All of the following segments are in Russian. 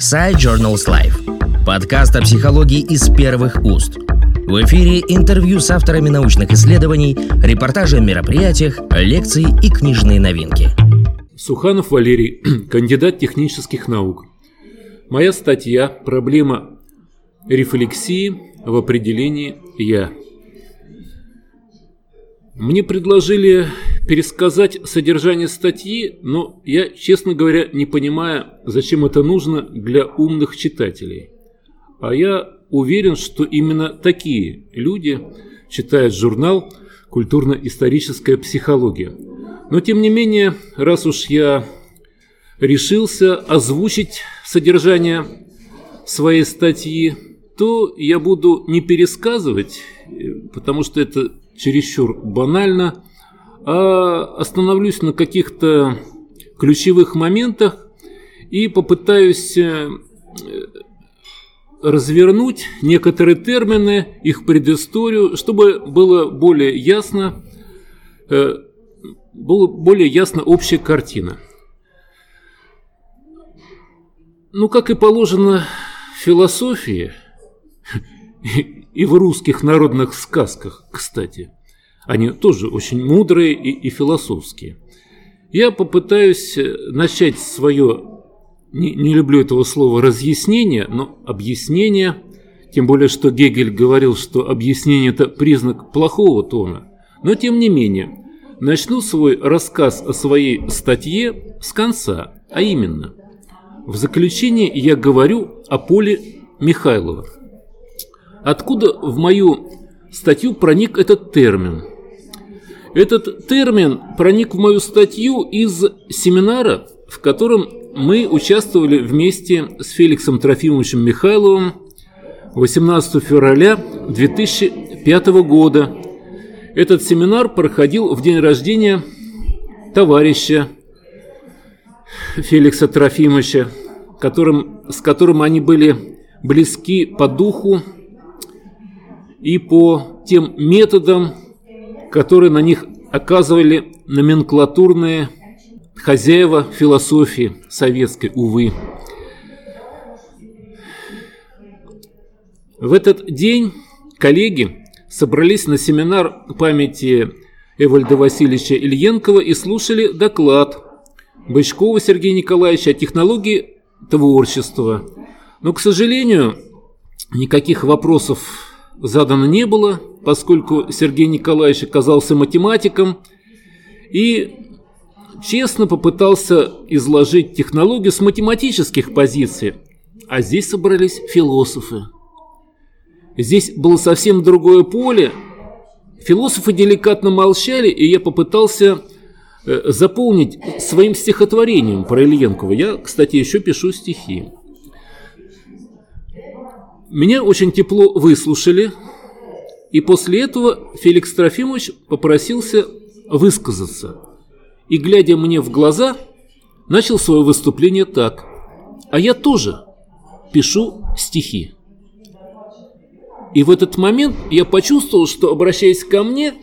Side Journals Life. Подкаст о психологии из первых уст. В эфире интервью с авторами научных исследований, репортажи о мероприятиях, лекции и книжные новинки. Суханов Валерий, кандидат технических наук. Моя статья «Проблема рефлексии в определении «я». Мне предложили пересказать содержание статьи, но я, честно говоря, не понимаю, зачем это нужно для умных читателей. А я уверен, что именно такие люди читают журнал «Культурно-историческая психология». Но, тем не менее, раз уж я решился озвучить содержание своей статьи, то я буду не пересказывать, потому что это чересчур банально, а остановлюсь на каких-то ключевых моментах и попытаюсь э, развернуть некоторые термины, их предысторию, чтобы было более ясно, э, была более ясна общая картина. Ну, как и положено в философии, и в русских народных сказках, кстати. Они тоже очень мудрые и, и философские. Я попытаюсь э, начать свое, не, не люблю этого слова, разъяснение, но объяснение, тем более, что Гегель говорил, что объяснение – это признак плохого тона. Но, тем не менее, начну свой рассказ о своей статье с конца, а именно, в заключении я говорю о Поле Михайлова – Откуда в мою статью проник этот термин? Этот термин проник в мою статью из семинара, в котором мы участвовали вместе с Феликсом Трофимовичем Михайловым 18 февраля 2005 года. Этот семинар проходил в день рождения товарища Феликса Трофимовича, которым, с которым они были близки по духу и по тем методам, которые на них оказывали номенклатурные хозяева философии советской, увы. В этот день коллеги собрались на семинар памяти Эвальда Васильевича Ильенкова и слушали доклад Бычкова Сергея Николаевича о технологии творчества. Но, к сожалению, никаких вопросов задано не было, поскольку Сергей Николаевич оказался математиком и честно попытался изложить технологию с математических позиций, а здесь собрались философы. Здесь было совсем другое поле. Философы деликатно молчали, и я попытался э, заполнить своим стихотворением про Ильенкова. Я, кстати, еще пишу стихи. Меня очень тепло выслушали, и после этого Феликс Трофимович попросился высказаться. И, глядя мне в глаза, начал свое выступление так. А я тоже пишу стихи. И в этот момент я почувствовал, что, обращаясь ко мне,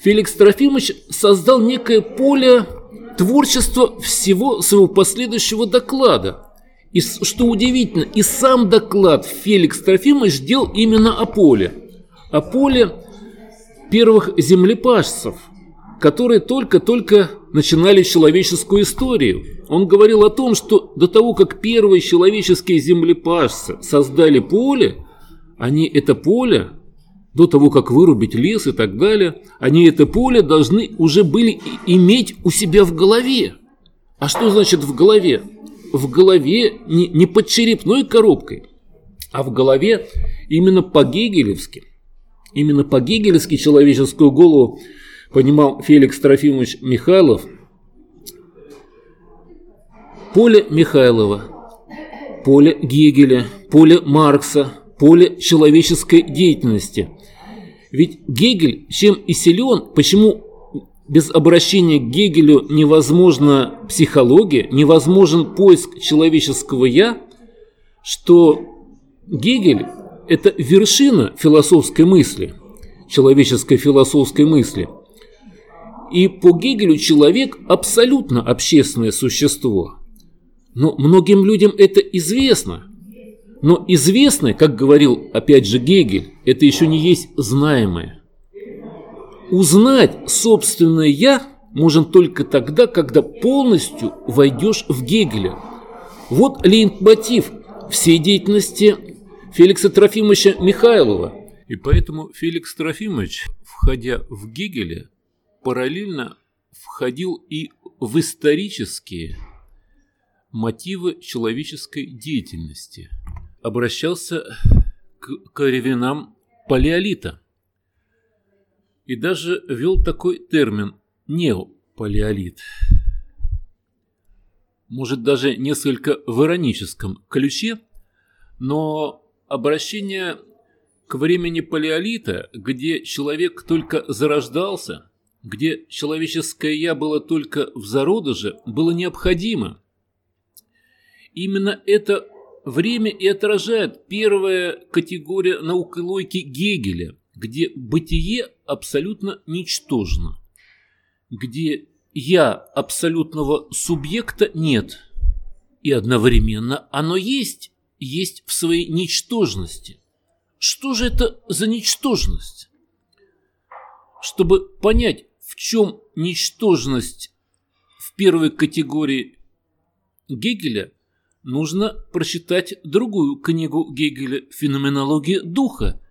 Феликс Трофимович создал некое поле творчества всего своего последующего доклада – и что удивительно, и сам доклад Феликс Трофимович делал именно о поле. О поле первых землепашцев, которые только-только начинали человеческую историю. Он говорил о том, что до того, как первые человеческие землепашцы создали поле, они это поле, до того, как вырубить лес и так далее, они это поле должны уже были иметь у себя в голове. А что значит в голове? В голове не, не под черепной коробкой, а в голове именно по-гегелевски. Именно по-гегелевски человеческую голову понимал Феликс Трофимович Михайлов. Поле Михайлова, поле Гегеля, поле Маркса, поле человеческой деятельности. Ведь Гегель чем и силен, почему без обращения к Гегелю невозможна психология, невозможен поиск человеческого «я», что Гегель – это вершина философской мысли, человеческой философской мысли. И по Гегелю человек – абсолютно общественное существо. Но многим людям это известно. Но известное, как говорил опять же Гегель, это еще не есть знаемое. Узнать собственное «я» можно только тогда, когда полностью войдешь в Гегеля. Вот лейтмотив всей деятельности Феликса Трофимовича Михайлова. И поэтому Феликс Трофимович, входя в Гегеля, параллельно входил и в исторические мотивы человеческой деятельности, обращался к коревинам палеолита и даже ввел такой термин неопалеолит. Может даже несколько в ироническом ключе, но обращение к времени палеолита, где человек только зарождался, где человеческое «я» было только в зародыше, было необходимо. Именно это время и отражает первая категория науколойки Гегеля, где бытие абсолютно ничтожно, где «я» абсолютного субъекта нет, и одновременно оно есть, есть в своей ничтожности. Что же это за ничтожность? Чтобы понять, в чем ничтожность в первой категории Гегеля, нужно прочитать другую книгу Гегеля «Феноменология духа»,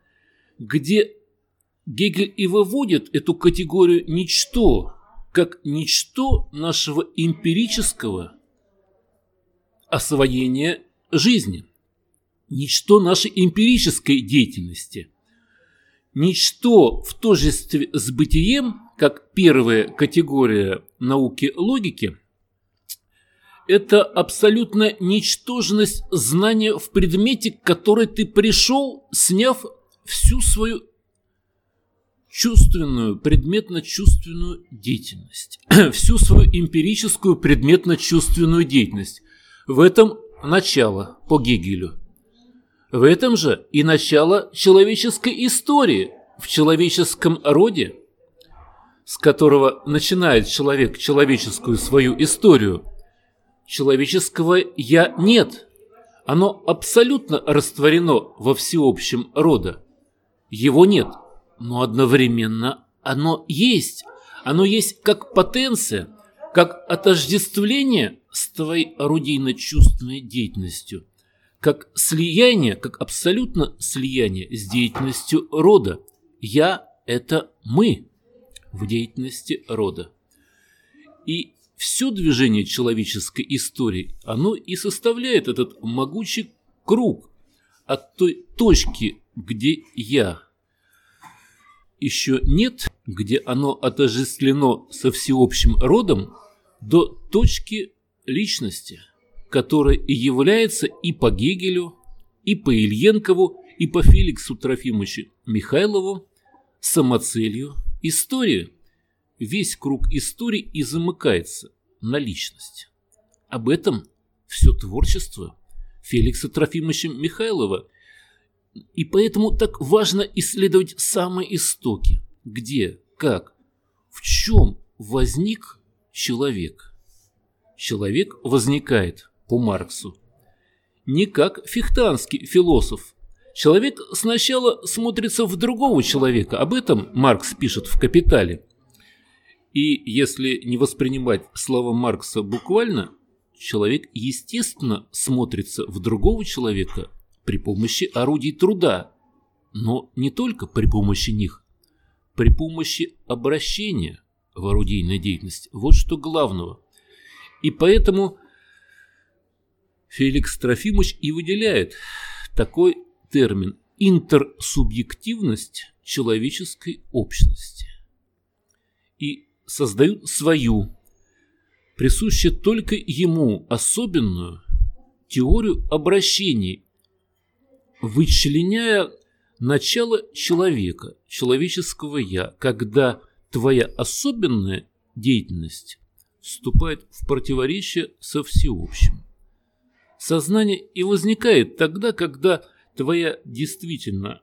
где Гегель и выводит эту категорию «ничто» как ничто нашего эмпирического освоения жизни – ничто нашей эмпирической деятельности. Ничто в тождестве с бытием, как первая категория науки логики, это абсолютная ничтожность знания в предмете, к которой ты пришел, сняв всю свою чувственную, предметно-чувственную деятельность, всю свою эмпирическую предметно-чувственную деятельность. В этом начало по Гегелю. В этом же и начало человеческой истории в человеческом роде, с которого начинает человек человеческую свою историю. Человеческого «я» нет. Оно абсолютно растворено во всеобщем рода. Его нет, но одновременно оно есть. Оно есть как потенция, как отождествление с твоей орудийно-чувственной деятельностью – как слияние, как абсолютно слияние с деятельностью рода. Я – это мы в деятельности рода. И все движение человеческой истории, оно и составляет этот могучий круг от той точки, где я еще нет, где оно отождествлено со всеобщим родом, до точки личности – которая и является и по Гегелю, и по Ильенкову, и по Феликсу Трофимовичу Михайлову самоцелью истории. Весь круг истории и замыкается на личность. Об этом все творчество Феликса Трофимовича Михайлова. И поэтому так важно исследовать самые истоки. Где, как, в чем возник человек. Человек возникает по Марксу. Не как фихтанский философ. Человек сначала смотрится в другого человека, об этом Маркс пишет в «Капитале». И если не воспринимать слова Маркса буквально, человек естественно смотрится в другого человека при помощи орудий труда, но не только при помощи них, при помощи обращения в орудийной деятельности. Вот что главного. И поэтому Феликс Трофимович и выделяет такой термин интерсубъективность человеческой общности и создают свою, присущую только ему особенную теорию обращений, вычленяя начало человека, человеческого «я», когда твоя особенная деятельность вступает в противоречие со всеобщим. Сознание и возникает тогда, когда твоя действительно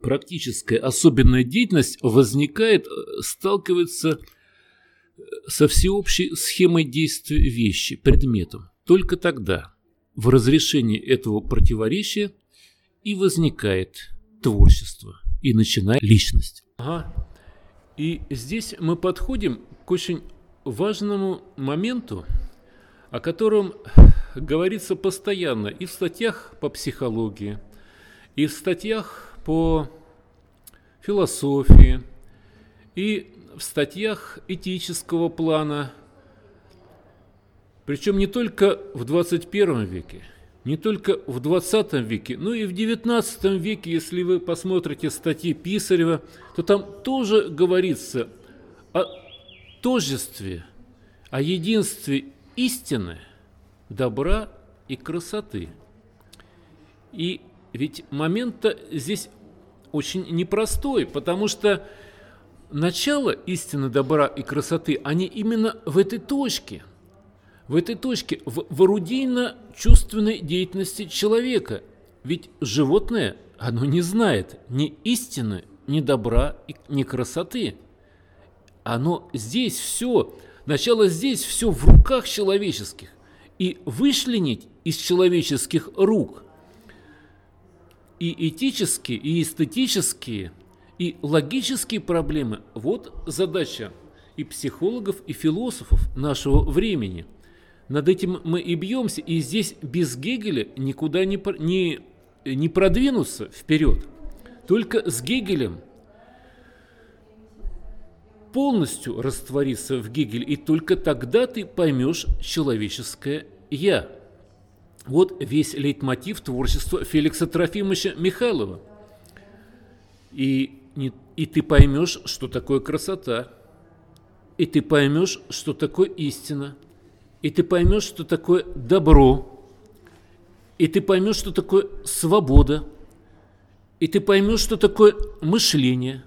практическая особенная деятельность возникает, э, сталкивается э, со всеобщей схемой действия вещи, предметом. Только тогда, в разрешении этого противоречия, и возникает творчество, и начинает личность. Ага. И здесь мы подходим к очень важному моменту, о котором говорится постоянно и в статьях по психологии, и в статьях по философии, и в статьях этического плана, причем не только в 21 веке, не только в 20 веке, но и в 19 веке, если вы посмотрите статьи Писарева, то там тоже говорится о тожестве, о единстве истины, добра и красоты. И ведь момент-то здесь очень непростой, потому что начало истины, добра и красоты, они именно в этой точке. В этой точке, в, в орудийно-чувственной деятельности человека. Ведь животное, оно не знает ни истины, ни добра, ни красоты. Оно здесь все, начало здесь все в руках человеческих. И вышленить из человеческих рук и этические, и эстетические – и логические проблемы – вот задача и психологов, и философов нашего времени. Над этим мы и бьемся, и здесь без Гегеля никуда не, не, не продвинуться вперед. Только с Гегелем полностью раствориться в Гегеле, и только тогда ты поймешь человеческое «я». Вот весь лейтмотив творчества Феликса Трофимовича Михайлова. И не, и ты поймешь, что такое красота. И ты поймешь, что такое истина. И ты поймешь, что такое добро. И ты поймешь, что такое свобода. И ты поймешь, что такое мышление.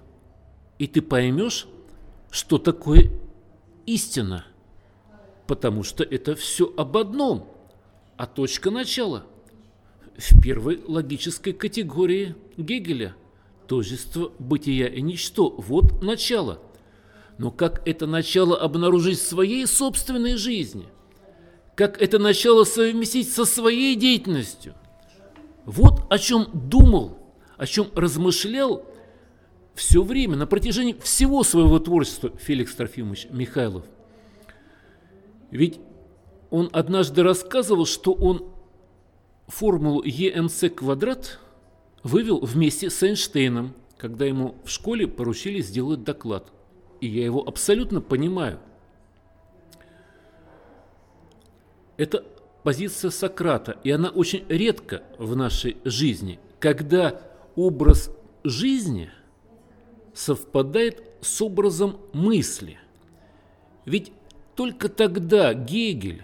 И ты поймешь, что такое истина. Потому что это все об одном, а точка начала в первой логической категории Гегеля – тожество, бытия и ничто. Вот начало. Но как это начало обнаружить в своей собственной жизни? Как это начало совместить со своей деятельностью? Вот о чем думал, о чем размышлял все время, на протяжении всего своего творчества Феликс Трофимович Михайлов. Ведь он однажды рассказывал, что он формулу ЕМЦ квадрат – вывел вместе с Эйнштейном, когда ему в школе поручили сделать доклад. И я его абсолютно понимаю. Это позиция Сократа, и она очень редко в нашей жизни, когда образ жизни совпадает с образом мысли. Ведь только тогда Гегель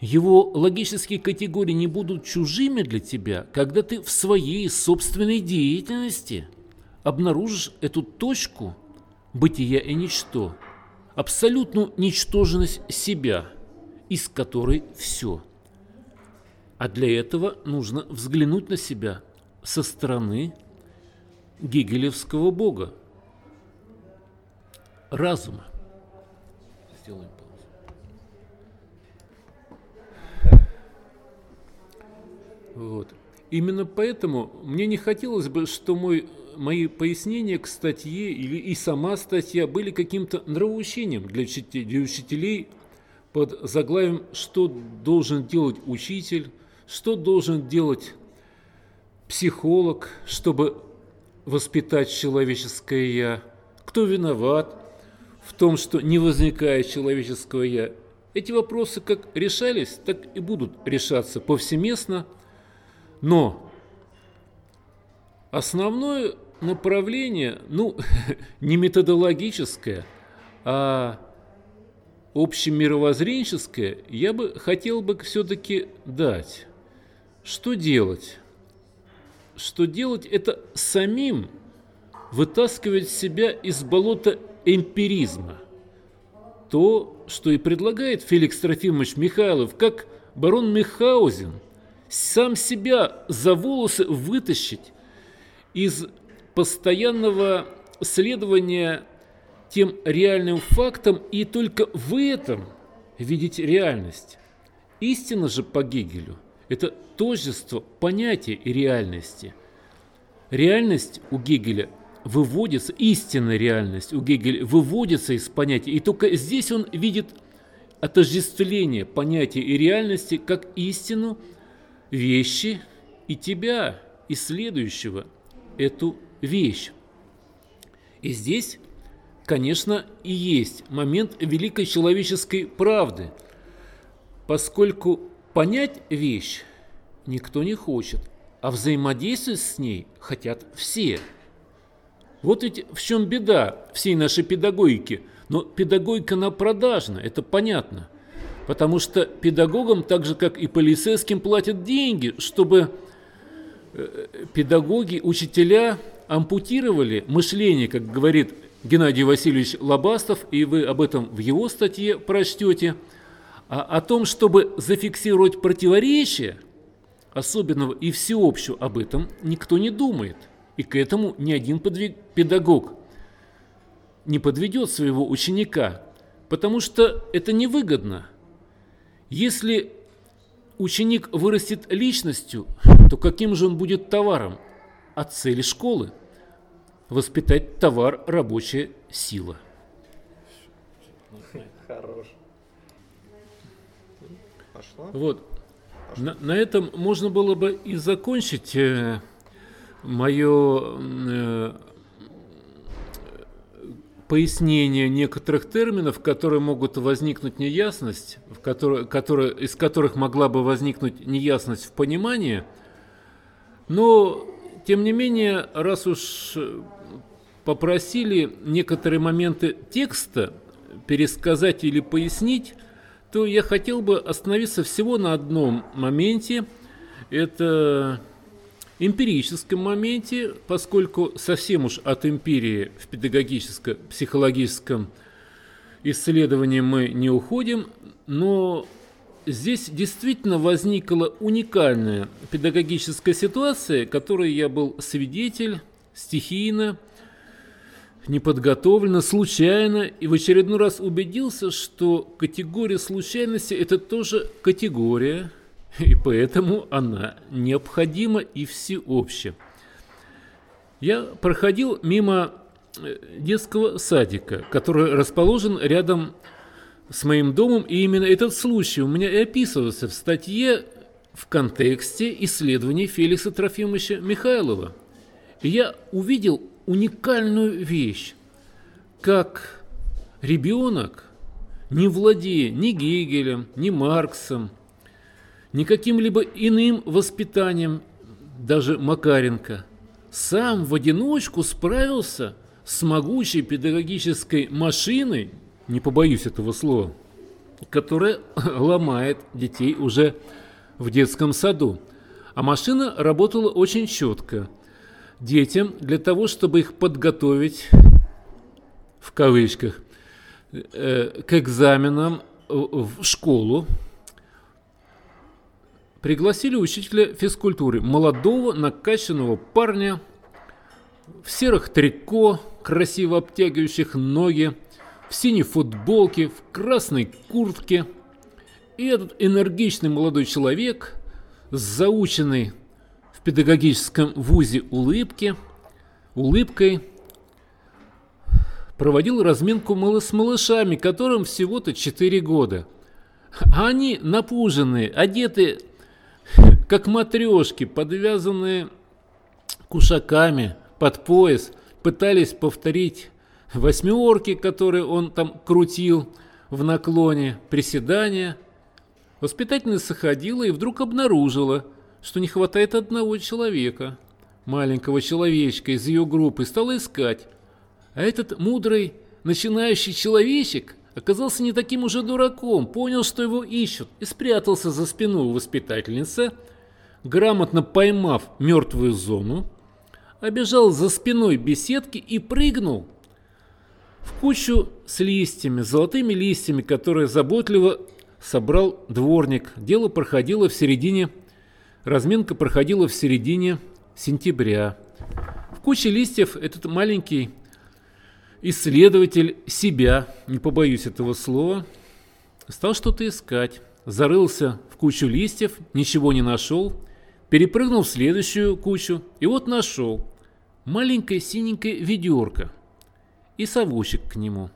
его логические категории не будут чужими для тебя, когда ты в своей собственной деятельности обнаружишь эту точку бытия и ничто, абсолютную ничтожность себя, из которой все. А для этого нужно взглянуть на себя со стороны гегелевского бога, разума. Сделаем Вот. Именно поэтому мне не хотелось бы, что мой, мои пояснения к статье или и сама статья были каким-то нравоучением для, для учителей под заглавием «Что должен делать учитель?», «Что должен делать психолог, чтобы воспитать человеческое «я?», «Кто виноват в том, что не возникает человеческого «я?». Эти вопросы как решались, так и будут решаться повсеместно – но основное направление, ну, не методологическое, а общемировоззренческое, я бы хотел бы все-таки дать. Что делать? Что делать – это самим вытаскивать себя из болота эмпиризма. То, что и предлагает Феликс Трофимович Михайлов, как барон Михаузен – сам себя за волосы вытащить из постоянного следования тем реальным фактам и только в этом видеть реальность. Истина же по Гегелю – это тождество понятия и реальности. Реальность у Гегеля выводится, истинная реальность у Гегеля выводится из понятия, и только здесь он видит отождествление понятия и реальности как истину, вещи и тебя, исследующего эту вещь. И здесь, конечно, и есть момент великой человеческой правды – поскольку понять вещь никто не хочет, а взаимодействовать с ней хотят все. Вот ведь в чем беда всей нашей педагогики. Но педагогика на продажна, это понятно. Потому что педагогам, так же как и полицейским, платят деньги, чтобы э, педагоги, учителя ампутировали мышление, как говорит Геннадий Васильевич Лобастов, и вы об этом в его статье прочтете – а о том, чтобы зафиксировать противоречие особенного и всеобщего об этом никто не думает. И к этому ни один педагог не подведет своего ученика, потому что это невыгодно. Если ученик вырастет личностью, то каким же он будет товаром? А цели школы – воспитать товар рабочая сила. Хорош. Пошла. Вот. На, на этом можно было бы и закончить э, мое э, пояснение некоторых терминов, которые могут возникнуть неясность, в которые, которые, из которых могла бы возникнуть неясность в понимании. Но, тем не менее, раз уж попросили некоторые моменты текста пересказать или пояснить, то я хотел бы остановиться всего на одном моменте. Это эмпирическом моменте, поскольку совсем уж от эмпирии в педагогическо-психологическом исследовании мы не уходим, но здесь действительно возникла уникальная педагогическая ситуация, которой я был свидетель стихийно – неподготовленно, случайно, и в очередной раз убедился, что категория случайности – это тоже категория, и поэтому она необходима и всеобща. Я проходил мимо э, детского садика, который расположен рядом с моим домом, и именно этот случай у меня и описывался в статье в контексте исследований Феликса Трофимовича Михайлова. И я увидел уникальную вещь, как ребенок, не владея ни Гегелем, ни Марксом, ни каким-либо иным воспитанием, даже Макаренко, сам в одиночку справился с могучей педагогической машиной, не побоюсь этого слова, которая ломает детей уже в детском саду. А машина работала очень четко – детям для того, чтобы их подготовить, в кавычках, э, к экзаменам в школу, пригласили учителя физкультуры, молодого накачанного парня в серых трико, красиво обтягивающих ноги, в синей футболке, в красной куртке. И этот энергичный молодой человек с заученной педагогическом вузе улыбки, улыбкой проводил разминку с малышами, которым всего-то 4 года. А они напуженные, одеты как матрешки, подвязанные кушаками под пояс, пытались повторить восьмерки, которые он там крутил в наклоне, приседания. Воспитательница ходила и вдруг обнаружила – что не хватает одного человека, маленького человечка из ее группы, стала искать. А этот мудрый начинающий человечек оказался не таким уже дураком, понял, что его ищут, и спрятался за спину воспитательницы, грамотно поймав мертвую зону, обежал за спиной беседки и прыгнул в кучу с листьями, золотыми листьями, которые заботливо собрал дворник. Дело проходило в середине Разминка проходила в середине сентября. В куче листьев этот маленький исследователь себя, не побоюсь этого слова, стал что-то искать. зарылся в кучу листьев, ничего не нашел, перепрыгнул в следующую кучу, и вот нашел маленькое синенькое ведерко и совочек к нему.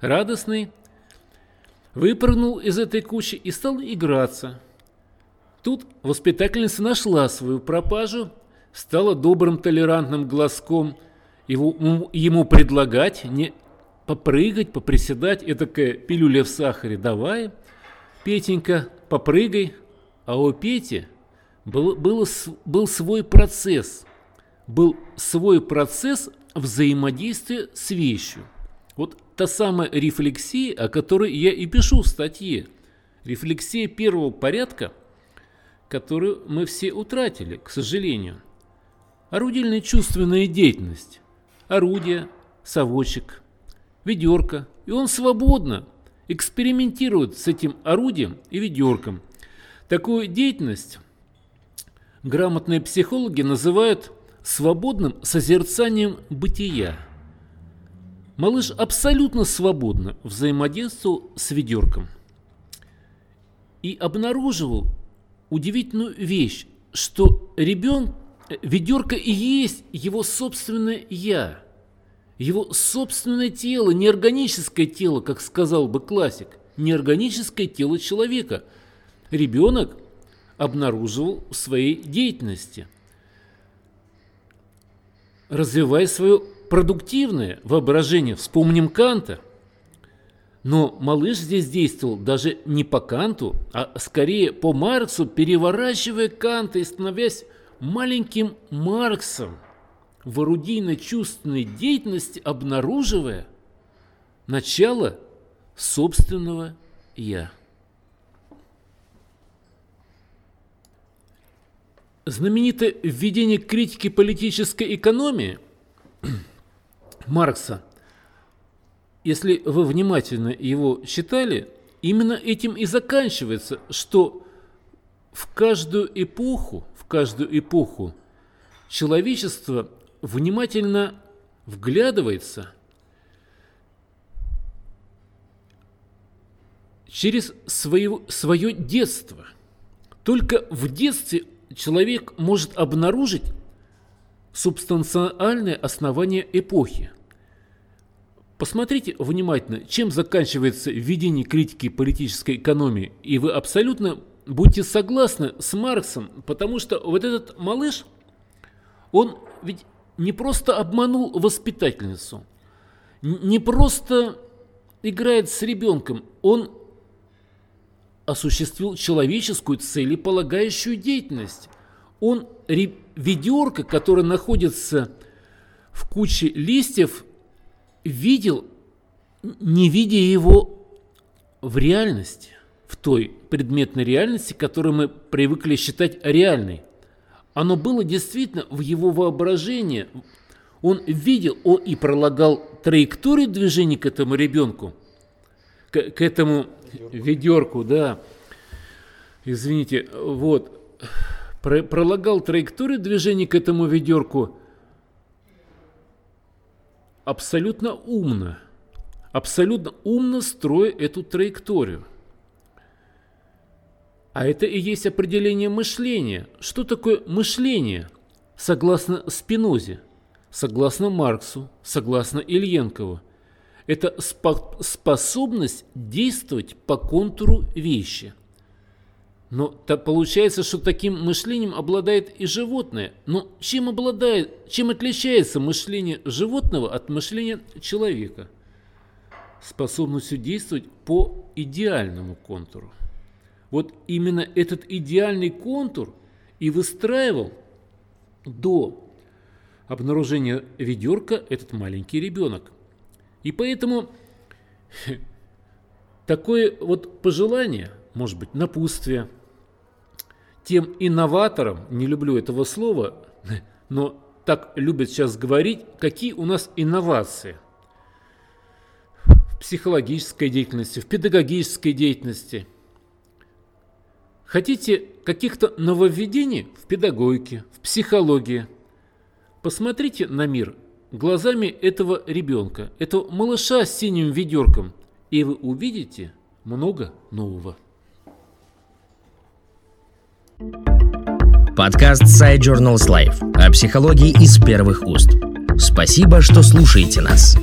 Радостный, выпрыгнул из этой кучи и стал играться. Тут воспитательница нашла свою пропажу, стала добрым толерантным глазком его, ему предлагать не попрыгать, поприседать, этакая пилюля в сахаре давай, Петенька, попрыгай. А у Пети был, был, был свой процесс, был свой процесс взаимодействия с вещью. Вот та самая рефлексия, о которой я и пишу в статье. Рефлексия первого порядка, которую мы все утратили, к сожалению. Орудильная чувственная деятельность. Орудие, совочек, ведерко. И он свободно экспериментирует с этим орудием и ведерком. Такую деятельность грамотные психологи называют свободным созерцанием бытия. Малыш абсолютно свободно взаимодействовал с ведерком и обнаруживал удивительную вещь, что ребенок, ведерко и есть его собственное «я», его собственное тело, неорганическое тело, как сказал бы классик, неорганическое тело человека. Ребенок обнаруживал в своей деятельности – развивая свое продуктивное воображение. Вспомним Канта. Но малыш здесь действовал даже не по Канту, а скорее по Марксу, переворачивая Канта и становясь маленьким Марксом, в орудийно-чувственной деятельности обнаруживая начало собственного «я». Знаменитое введение критики политической экономии Маркса, если вы внимательно его читали, именно этим и заканчивается, что в каждую эпоху, в каждую эпоху человечество внимательно вглядывается через свое, свое детство. Только в детстве человек может обнаружить субстанциальное основание эпохи. Посмотрите внимательно, чем заканчивается введение критики политической экономии, и вы абсолютно будете согласны с Марксом, потому что вот этот малыш, он ведь не просто обманул воспитательницу, не просто играет с ребенком, он осуществил человеческую целеполагающую деятельность. Он ведерко, которое находится в куче листьев, видел, не видя его в реальности, в той предметной реальности, которую мы привыкли считать реальной. Оно было действительно в его воображении. Он видел, он и пролагал траекторию движения к этому ребенку, к, к этому ведерку, да. Извините, вот. Про, пролагал траекторию движения к этому ведерку абсолютно умно. Абсолютно умно строя эту траекторию. А это и есть определение мышления. Что такое мышление? Согласно Спинозе, согласно Марксу, согласно Ильенкову – это способность действовать по контуру вещи. Но то получается, что таким мышлением обладает и животное. Но чем обладает, чем отличается мышление животного от мышления человека? Способностью действовать по идеальному контуру. Вот именно этот идеальный контур и выстраивал до обнаружения ведерка этот маленький ребенок – и поэтому такое вот пожелание, может быть, напутствие тем инноваторам, не люблю этого слова, но так любят сейчас говорить, какие у нас инновации в психологической деятельности, в педагогической деятельности. Хотите каких-то нововведений в педагогике, в психологии? Посмотрите на мир глазами этого ребенка, этого малыша с синим ведерком, и вы увидите много нового. Подкаст Side Journals Life о психологии из первых уст. Спасибо, что слушаете нас.